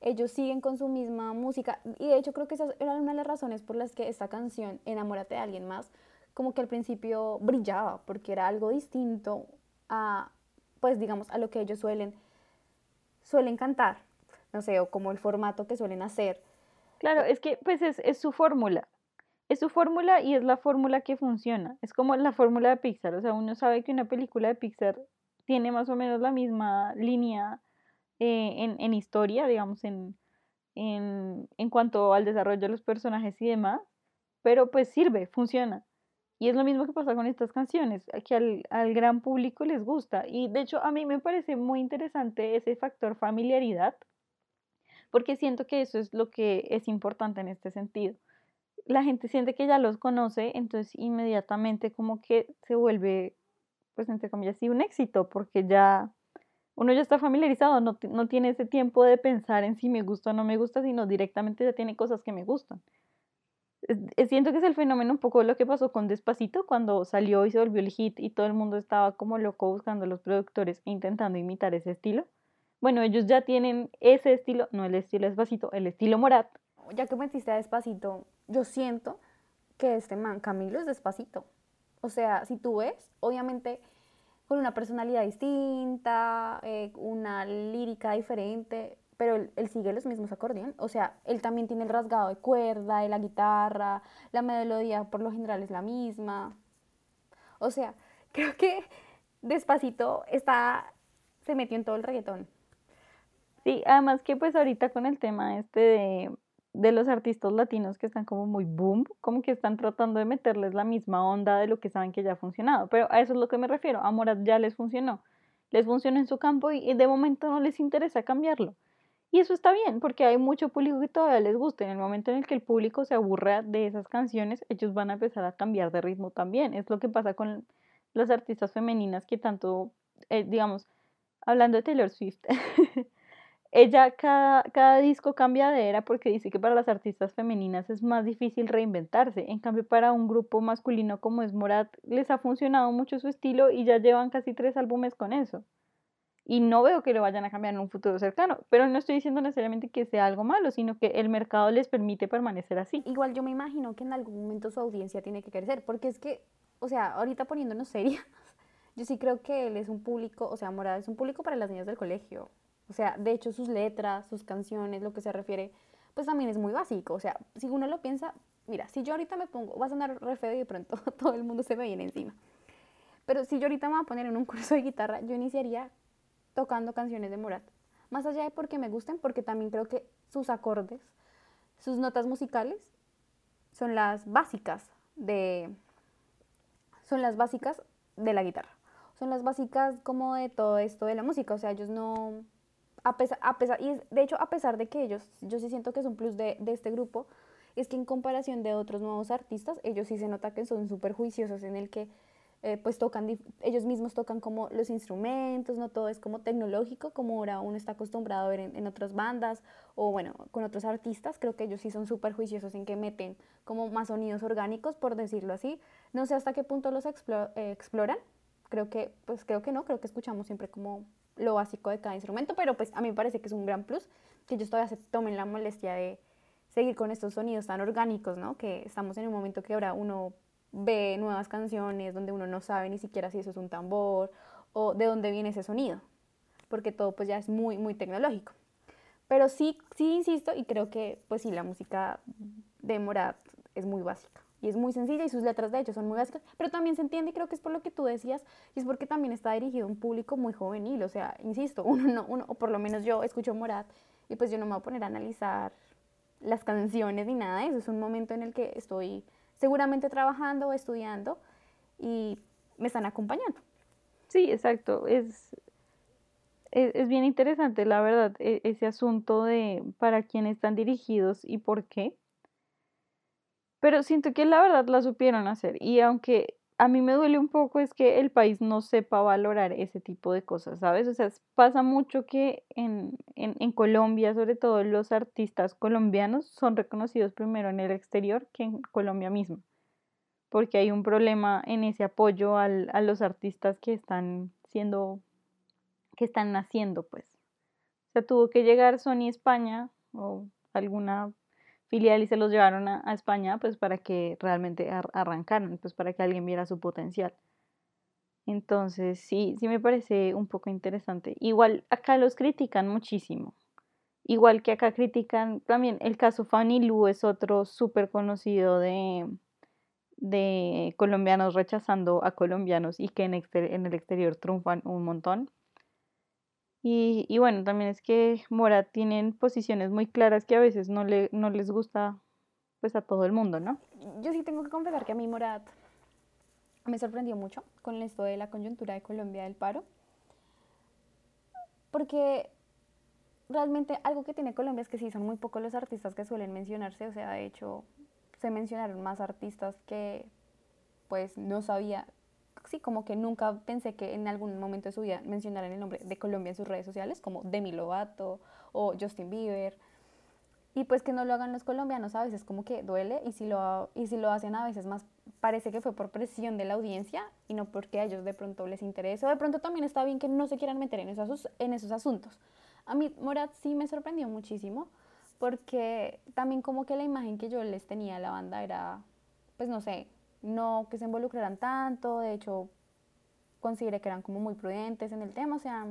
ellos siguen con su misma música. Y de hecho creo que esa era una de las razones por las que esta canción, Enamórate de alguien más, como que al principio brillaba, porque era algo distinto a, pues digamos, a lo que ellos suelen, suelen cantar, no sé, o como el formato que suelen hacer. Claro, es que pues es, es su fórmula. Es su fórmula y es la fórmula que funciona. Es como la fórmula de Pixar. O sea, uno sabe que una película de Pixar tiene más o menos la misma línea eh, en, historia, digamos, en, en, cuanto al desarrollo de los personajes y demás, pero pues sirve, funciona. Y es lo mismo que pasa con estas canciones, que al, al, gran público les gusta. Y de hecho a mí me parece muy interesante ese factor familiaridad, porque siento que eso es lo que es importante en este sentido. La gente siente que ya los conoce, entonces inmediatamente como que se vuelve pues entre comillas, sí un éxito, porque ya uno ya está familiarizado, no, no tiene ese tiempo de pensar en si me gusta o no me gusta, sino directamente ya tiene cosas que me gustan. Siento que es el fenómeno un poco lo que pasó con Despacito cuando salió y se volvió el hit y todo el mundo estaba como loco buscando a los productores e intentando imitar ese estilo. Bueno, ellos ya tienen ese estilo, no el estilo Despacito, el estilo Morat. Ya que metiste a Despacito, yo siento que este man Camilo es Despacito. O sea, si tú ves, obviamente con una personalidad distinta, eh, una lírica diferente, pero él, sigue los mismos acordeones. O sea, él también tiene el rasgado de cuerda, de la guitarra, la melodía por lo general es la misma. O sea, [laughs] creo que despacito está, se metió en todo el reggaetón. Sí, además que pues ahorita con el tema este de, de los artistas latinos que están como muy boom, como que están tratando de meterles la misma onda de lo que saben que ya ha funcionado. Pero a eso es lo que me refiero. A Morat ya les funcionó. Les funcionó en su campo y de momento no les interesa cambiarlo. Y eso está bien, porque hay mucho público que todavía les gusta. En el momento en el que el público se aburra de esas canciones, ellos van a empezar a cambiar de ritmo también. Es lo que pasa con las artistas femeninas que tanto, eh, digamos, hablando de Taylor Swift, [laughs] ella cada, cada disco cambia de era porque dice que para las artistas femeninas es más difícil reinventarse. En cambio, para un grupo masculino como es Morat, les ha funcionado mucho su estilo y ya llevan casi tres álbumes con eso y no veo que lo vayan a cambiar en un futuro cercano, pero no estoy diciendo necesariamente que sea algo malo, sino que el mercado les permite permanecer así. Igual yo me imagino que en algún momento su audiencia tiene que crecer, porque es que, o sea, ahorita poniéndonos serias, [laughs] yo sí creo que él es un público, o sea, Morada es un público para las niñas del colegio. O sea, de hecho sus letras, sus canciones, lo que se refiere, pues también es muy básico. O sea, si uno lo piensa, mira, si yo ahorita me pongo, va a sonar re feo y de pronto [laughs] todo el mundo se me viene encima. Pero si yo ahorita me voy a poner en un curso de guitarra, yo iniciaría tocando canciones de Morat. Más allá de porque me gusten, porque también creo que sus acordes, sus notas musicales son las básicas de son las básicas de la guitarra. Son las básicas como de todo esto de la música, o sea, ellos no a pesar, a pesar de hecho a pesar de que ellos yo sí siento que es un plus de, de este grupo es que en comparación de otros nuevos artistas, ellos sí se nota que son súper juiciosos en el que eh, pues tocan, ellos mismos tocan como los instrumentos, no todo es como tecnológico, como ahora uno está acostumbrado a ver en, otras bandas o bueno, con otros artistas, creo que ellos sí son súper juiciosos en que meten como más sonidos orgánicos, por decirlo así. No sé hasta qué punto los eh, exploran, creo que, pues creo que no, creo que escuchamos siempre como lo básico de cada instrumento, pero pues a mí me parece que es un gran plus que ellos todavía se tomen la molestia de seguir con estos sonidos tan orgánicos, ¿no? Que estamos en un momento que ahora uno ve nuevas canciones donde uno no sabe ni siquiera si eso es un tambor o de dónde viene ese sonido, porque todo pues ya es muy, muy tecnológico. Pero sí, sí insisto y creo que pues sí, la música de Morat es muy básica y es muy sencilla y sus letras de hecho son muy básicas, pero también se entiende y creo que es por lo que tú decías y es porque también está dirigido a un público muy juvenil, o sea, insisto, [laughs] uno no, uno, o por lo menos yo escucho Morat y pues yo no me voy a poner a analizar las canciones ni nada eso, es un momento en el que estoy seguramente trabajando o estudiando y me están acompañando. Sí, exacto. Es, es, bien interesante, la verdad, e, ese asunto de para quién están dirigidos y por qué. Pero siento que la verdad la supieron hacer. Y aunque a mí me duele un poco es que el país no sepa valorar ese tipo de cosas, ¿sabes? O sea, pasa mucho que en, en, Colombia, sobre todo los artistas colombianos, son reconocidos primero en el exterior que en Colombia mismo, porque hay un problema en ese apoyo al, a los artistas que están siendo, que están naciendo, pues. O sea, tuvo que llegar Sony España o alguna filial y se los llevaron a, España pues para que realmente arrancaran, pues para que alguien viera su potencial. Entonces sí, sí me parece un poco interesante. Igual acá los critican muchísimo. Igual que acá critican también el caso Fanny Lu es otro súper conocido de, de colombianos rechazando a colombianos y que en, en el exterior triunfan un montón. Y, y, bueno, también es que Mora tienen posiciones muy claras que a veces no, le, no les gusta pues a todo el mundo, ¿no? Yo sí tengo que confesar que a mí Morat me sorprendió mucho con esto de la coyuntura de Colombia del paro. Porque realmente algo que tiene Colombia es que sí son muy pocos los artistas que suelen mencionarse, o sea, de hecho se mencionaron más artistas que pues no sabía sí, como que nunca pensé que en algún momento de su vida mencionaran el nombre de Colombia en sus redes sociales, como Demi Lovato o Justin Bieber. Y pues que no lo hagan los colombianos a veces como que duele y si lo, y si lo hacen a veces más parece que fue por presión de la audiencia y no porque a ellos de pronto les interese. O de pronto también está bien que no se quieran meter en esos, en esos asuntos. A mí Morat sí me sorprendió muchísimo porque también como que la imagen que yo les tenía a la banda era, pues no sé, no que se involucraran tanto, de hecho consideré que eran como muy prudentes en el tema, o sea,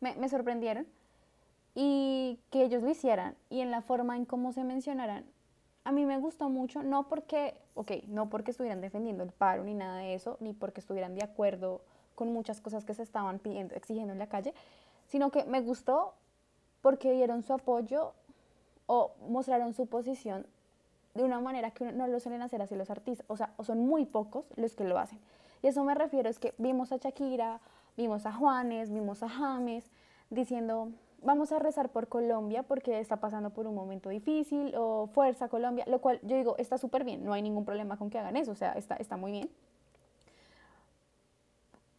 me, me sorprendieron y que ellos lo hicieran. Y en la forma en cómo se mencionaran, a mí me gustó mucho, no porque, ok, no porque estuvieran defendiendo el paro ni nada de eso, ni porque estuvieran de acuerdo con muchas cosas que se estaban pidiendo, exigiendo en la calle, sino que me gustó porque dieron su apoyo o mostraron su posición de una manera que no lo suelen hacer así los artistas, o sea, son muy pocos los que lo hacen. Y eso me refiero, es que vimos a Shakira, vimos a Juanes, vimos a James diciendo, vamos a rezar por Colombia porque está pasando por un momento difícil, o fuerza Colombia, lo cual yo digo, está súper bien, no hay ningún problema con que hagan eso, o sea, está, está muy bien.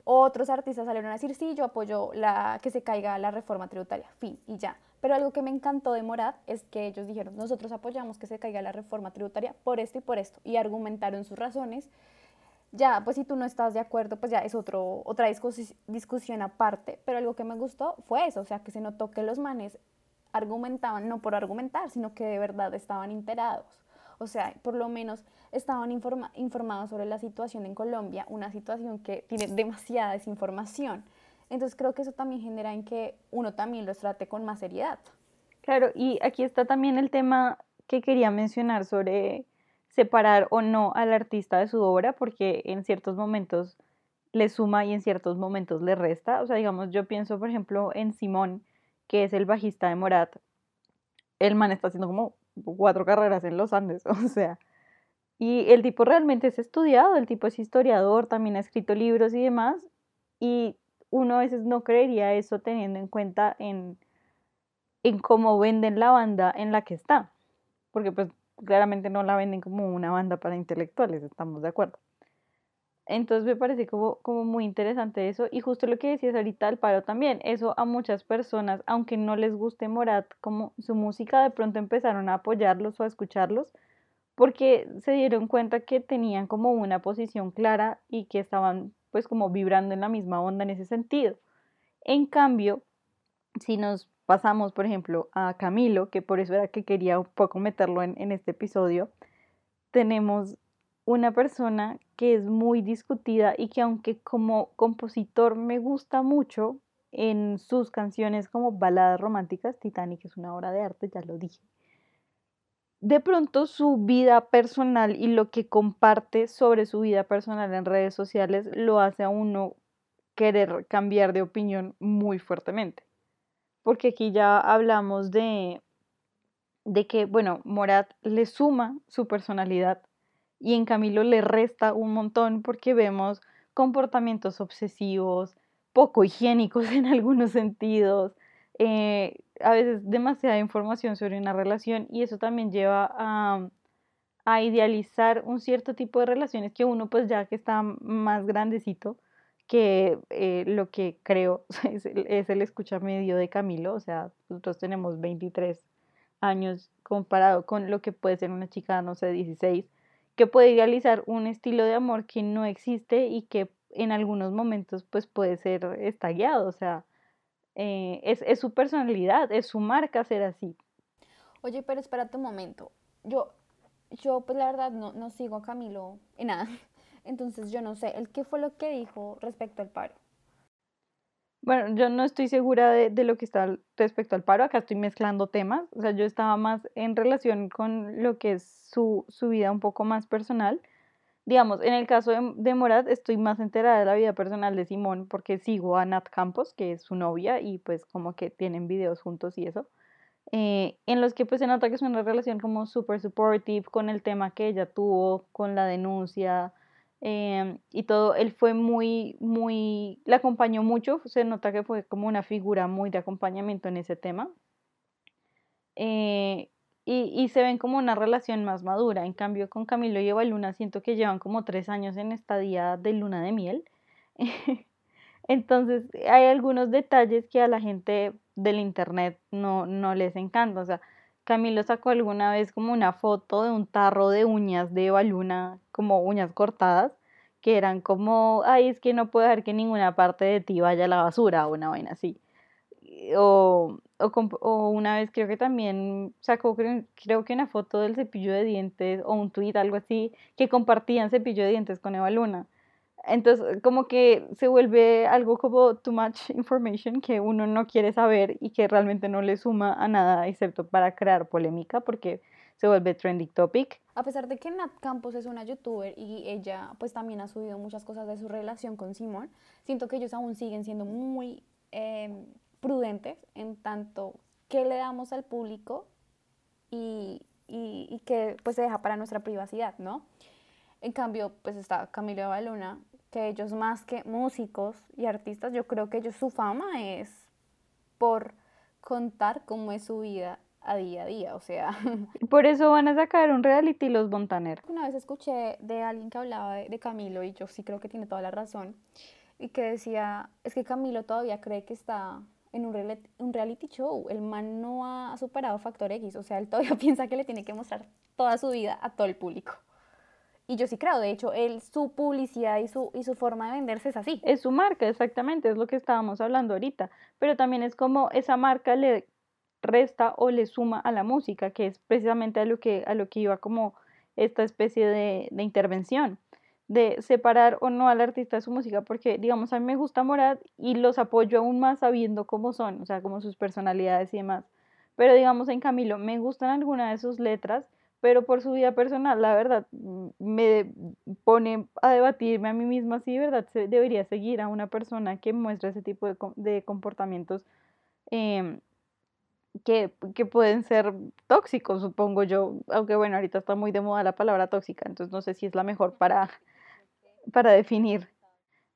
Otros artistas salieron a decir, sí, yo apoyo la, que se caiga la reforma tributaria, fin, y ya. Pero algo que me encantó de Morat es que ellos dijeron, nosotros apoyamos que se caiga la reforma tributaria por esto y por esto, y argumentaron sus razones. Ya, pues si tú no estás de acuerdo, pues ya es otro, otra discusión aparte, pero algo que me gustó fue eso, o sea, que se notó que los manes argumentaban, no por argumentar, sino que de verdad estaban enterados. O sea, por lo menos estaban informados sobre la situación en Colombia, una situación que tiene demasiada desinformación. Entonces creo que eso también genera en que uno también los trate con más seriedad. Claro, y aquí está también el tema que quería mencionar sobre separar o no al artista de su obra, porque en ciertos momentos le suma y en ciertos momentos le resta. O sea, digamos, yo pienso, por ejemplo, en Simón, que es el bajista de Morat. El man está haciendo como cuatro carreras en los Andes, [laughs] o sea. Y el tipo realmente es estudiado, el tipo es historiador, también ha escrito libros y demás. Y uno a veces no creería eso teniendo en cuenta en, en cómo venden la banda en la que está. Porque pues claramente no la venden como una banda para intelectuales, estamos de acuerdo. Entonces me parece como, como muy interesante eso. Y justo lo que decías ahorita, el paro también. Eso a muchas personas, aunque no les guste Morat, como su música, de pronto empezaron a apoyarlos o a escucharlos porque se dieron cuenta que tenían como una posición clara y que estaban pues como vibrando en la misma onda en ese sentido. En cambio, si nos pasamos, por ejemplo, a Camilo, que por eso era que quería un poco meterlo en, en este episodio, tenemos una persona que es muy discutida y que aunque como compositor me gusta mucho en sus canciones como baladas románticas, Titanic es una obra de arte, ya lo dije. De pronto su vida personal y lo que comparte sobre su vida personal en redes sociales lo hace a uno querer cambiar de opinión muy fuertemente. Porque aquí ya hablamos de, de que, bueno, Morat le suma su personalidad y en Camilo le resta un montón porque vemos comportamientos obsesivos, poco higiénicos [laughs] en algunos sentidos, eh, a veces demasiada información sobre una relación y eso también lleva a, a, idealizar un cierto tipo de relaciones que uno pues ya que está más grandecito que eh, lo que creo [laughs] es el, es escucha medio de Camilo, o sea, nosotros tenemos 23 años comparado con lo que puede ser una chica, no sé, 16, que puede idealizar un estilo de amor que no existe y que en algunos momentos pues puede ser estagueado, o sea, eh, es, es, su personalidad, es su marca ser así. Oye, pero espérate un momento, yo, yo pues la verdad no, no sigo a Camilo en nada, [laughs] entonces yo no sé, ¿el qué fue lo que dijo respecto al paro? Bueno, yo no estoy segura de, de, lo que está respecto al paro, acá estoy mezclando temas, o sea, yo estaba más en relación con lo que es su, su vida un poco más personal. Digamos, en el caso de, de, Morat estoy más enterada de la vida personal de Simón porque sigo a Nat Campos, que es su novia, y pues como que tienen videos juntos y eso, eh, en los que pues se nota que es una relación como súper supportive con el tema que ella tuvo, con la denuncia, Em, y todo, él fue muy, muy, le acompañó mucho, se nota que fue como una figura muy de acompañamiento en ese tema. Eh, y, se ven como una relación más madura. En cambio, con Camilo y Eva Luna siento que llevan como tres años en esta día de luna de miel. [laughs] Entonces, hay algunos detalles que a la gente del internet no, no les encanta. O sea, Camilo sacó alguna vez como una foto de un tarro de uñas de Baluna, como uñas cortadas, que eran como, ay, es que no puedo dejar que ninguna parte de ti vaya a la basura o una vaina así. O, o, una vez creo que también sacó, creo, creo, que una foto del cepillo de dientes o un tweet, algo así, que compartían cepillo de dientes con Eva Luna. Entonces, como que se vuelve algo como too much information que uno no quiere saber y que realmente no le suma a nada excepto para crear polémica porque se vuelve trending topic. A pesar de que Nat Campos es una youtuber y ella pues también ha subido muchas cosas de su relación con Simón, siento que ellos aún siguen siendo muy em, prudentes en tanto que le damos al público y, y, y que pues se deja para nuestra privacidad, ¿no? En cambio, pues está Camilo Baluna, que ellos más que músicos y artistas, yo creo que ellos su fama es por contar cómo es su vida a día a día, o sea. [laughs] Por eso van a sacar un reality los Montaner. Una vez escuché de alguien que hablaba de, Camilo y yo sí creo que tiene toda la razón y que decía, es que Camilo todavía cree que está en un reality, show, el man no ha superado Factor X, o sea, él todavía [laughs] piensa que le tiene que mostrar toda su vida a todo el público. Y yo sí creo, de hecho, él, su publicidad y su, y su forma de venderse es así. Es su marca, exactamente, es lo que estábamos hablando ahorita. Pero también es como esa marca le resta o le suma a la música, que es precisamente a lo que, a lo que iba como esta especie de, de intervención, de separar o no al artista de su música, porque digamos, a mí me gusta Morat y los apoyo aún más sabiendo cómo son, o sea, como sus personalidades y demás. Pero digamos, en Camilo, me gustan algunas de sus letras pero por su vida personal, la verdad, mm, me pone a debatirme a mí misma si de verdad se debería seguir a una persona que muestra ese tipo de, comportamientos em, que, que, pueden ser tóxicos, supongo yo, aunque bueno, ahorita está muy de moda la palabra tóxica, entonces no sé si es la mejor para, para definir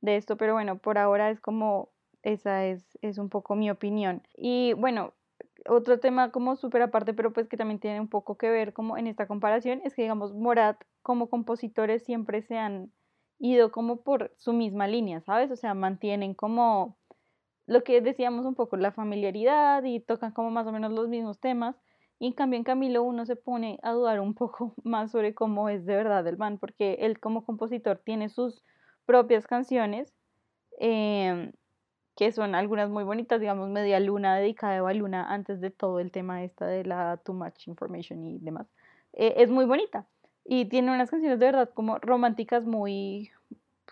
de esto, pero bueno, por ahora es como, esa es, es un poco mi opinión. Y bueno, otro tema como súper aparte, pero pues que también tiene un poco que ver como en esta comparación, es que digamos Morat como compositores siempre se han ido como por su misma línea, ¿sabes? O sea, mantienen como lo que decíamos un poco, la familiaridad y tocan como más o menos los mismos temas. Y en cambio en Camilo uno se pone a dudar un poco [laughs] más sobre cómo es de verdad el man, porque él como compositor tiene sus propias canciones. Eh, que son algunas muy bonitas, digamos, Media Luna dedicada a Eva Luna antes de todo el tema esta de la Too Much Information y demás. Eh, es muy bonita y tiene unas canciones de verdad como románticas muy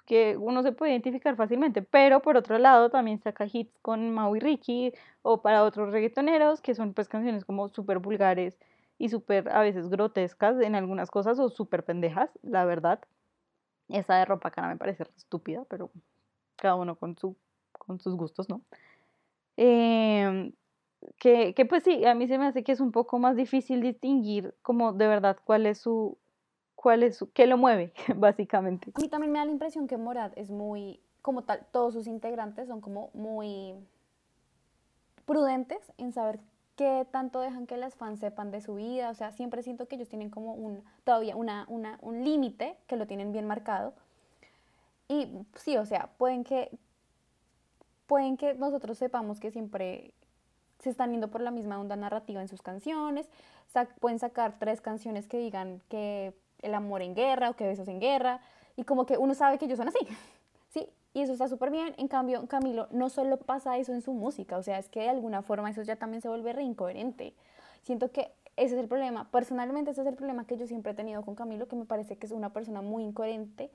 que uno se puede identificar fácilmente, pero por otro lado también saca hits con Mau y Ricky o para otros reggaetoneros que son pues canciones como súper vulgares y súper a veces grotescas en algunas cosas o súper pendejas, la verdad. Esa de ropa cara me parece estúpida, pero cada uno con su con sus gustos, ¿no? Em, que, que, pues sí, a mí se me hace que es un poco más difícil distinguir como de verdad cuál es su, cuál es qué lo mueve, [laughs] básicamente. A mí también me da la impresión que Morad es muy, como tal, todos sus integrantes son como muy prudentes en saber qué tanto dejan que las fans sepan de su vida, o sea, siempre siento que ellos tienen como un, todavía una, una, un límite que lo tienen bien marcado. Y sí, o sea, pueden que pueden que nosotros sepamos que siempre se están yendo por la misma onda narrativa en sus canciones, pueden sacar tres canciones que digan que el amor en guerra o que besos en guerra, y como que uno sabe que ellos son así, [laughs] ¿sí? Y eso está súper bien, en cambio Camilo no solo pasa eso en su música, o sea, es que de alguna forma eso ya también se vuelve re incoherente. Siento que ese es el problema, personalmente ese es el problema que yo siempre he tenido con Camilo, que me parece que es una persona muy incoherente,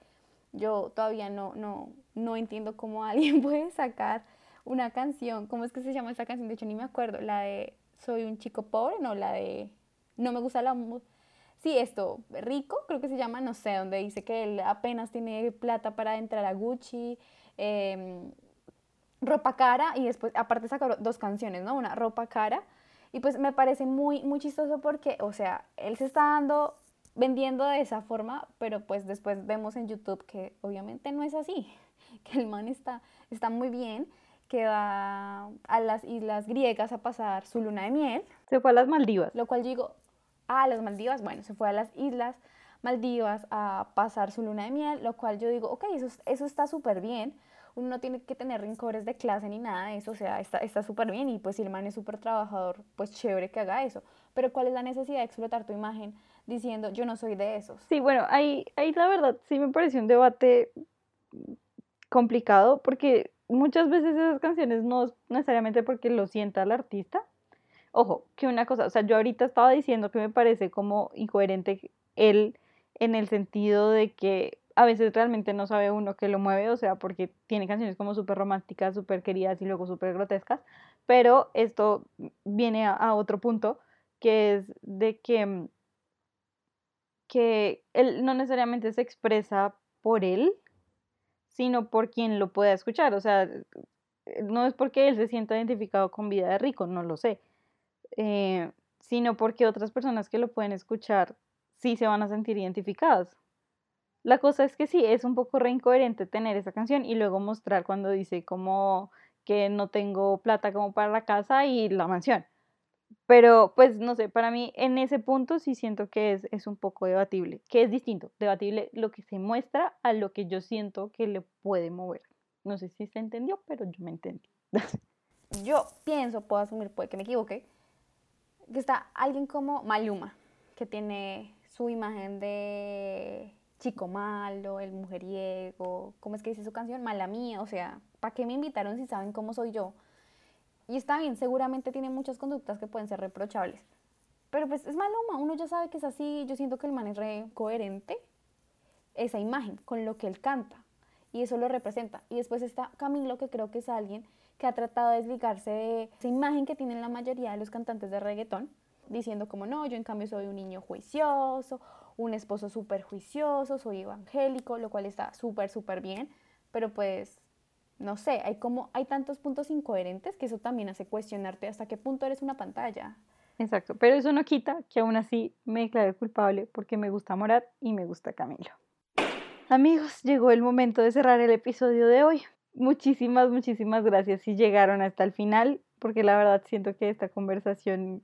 yo todavía no, no, no entiendo cómo alguien [laughs] puede sacar una canción, ¿cómo es que se llama esa canción? De hecho, ni me acuerdo, la de Soy un chico pobre, no, la de No me gusta la... Sí, esto, Rico, creo que se llama, no sé, donde dice que él apenas tiene plata para entrar a Gucci, em, ropa cara, y después, aparte sacó dos canciones, ¿no? Una, ropa cara, y pues me parece muy, muy chistoso porque, o sea, él se está dando vendiendo de esa forma, pero pues después vemos en YouTube que obviamente no es así, [laughs] que el man está, está muy bien, que va a las islas griegas a pasar su luna de miel. Se fue a las Maldivas. Lo cual digo, a las Maldivas, bueno, se fue a las islas Maldivas a pasar su luna de miel, lo cual yo digo, ok, eso, eso está súper bien. uno no tiene que tener rincores de clase ni nada de eso, o sea, está súper bien y pues si el man es súper trabajador, pues chévere que haga eso. Pero ¿cuál es la necesidad de explotar tu imagen diciendo yo no soy de esos? Sí, bueno, ahí, ahí la verdad sí me pareció un debate complicado porque muchas veces esas canciones no es necesariamente porque lo sienta el artista. Ojo, que una cosa, o sea, yo ahorita estaba diciendo que me parece como incoherente él en el sentido de que a veces realmente no sabe uno qué lo mueve, o sea, porque tiene canciones como súper románticas, súper queridas y luego súper grotescas, pero esto viene a, otro punto, que es de que, mm, que él no necesariamente se expresa por él, sino por quien lo pueda escuchar, o sea, no es porque él se sienta identificado con vida de rico, no lo sé, eh, sino porque otras personas que lo pueden escuchar sí se van a sentir identificadas. La cosa es que sí, es un poco re incoherente tener esa canción y luego mostrar cuando dice como que no tengo plata como para la casa y la mansión. Pero pues no sé, para mí en ese punto sí siento que es, es un poco debatible, que es distinto, debatible lo que se muestra a lo que yo siento que le puede mover. No sé si se entendió, pero yo me entendí. [laughs] yo pienso, puedo asumir, puede que me equivoque, que está alguien como Maluma, que tiene su imagen de chico malo, el mujeriego, ¿cómo es que dice su canción? Mala mía, o sea, ¿para qué me invitaron si saben cómo soy yo? Y está bien, seguramente tiene muchas conductas que pueden ser reprochables. Pero pues es Maluma, uno ya sabe que es así, yo siento que el man es re coherente, esa imagen, con lo que él canta. Y eso lo representa. Y después está Camilo, que creo que es alguien que ha tratado de desligarse de esa imagen que tienen la mayoría de los cantantes de reggaetón, diciendo como no, yo en cambio soy un niño juicioso, un esposo súper juicioso, soy evangélico, lo cual está súper, súper bien, pero pues, no sé, hay como, hay tantos puntos incoherentes que eso también hace cuestionarte hasta qué punto eres una pantalla. Exacto, pero eso no quita que aún así me declaré culpable porque me gusta Morat y me gusta Camilo. Amigos, llegó el momento de cerrar el episodio de hoy. Muchísimas, muchísimas gracias si llegaron hasta el final, porque la verdad siento que esta conversación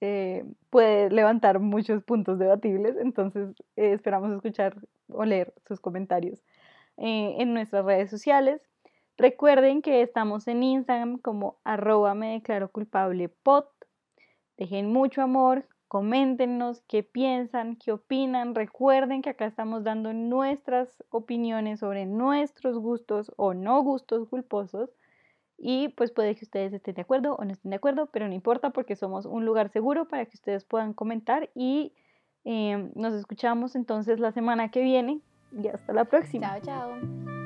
eh, puede levantar muchos puntos debatibles, entonces eh, esperamos escuchar o leer sus comentarios eh, en nuestras redes sociales. Recuerden que estamos en Instagram como arroba me declaro culpable pod. Dejen mucho amor, coméntenos qué piensan, qué opinan. Recuerden que acá estamos dando nuestras opiniones sobre nuestros gustos o no gustos culposos y pues puede que ustedes estén de acuerdo o no estén de acuerdo, pero no importa porque somos un lugar seguro para que ustedes puedan comentar y em, nos escuchamos entonces la semana que viene y hasta la próxima. Chao, chao.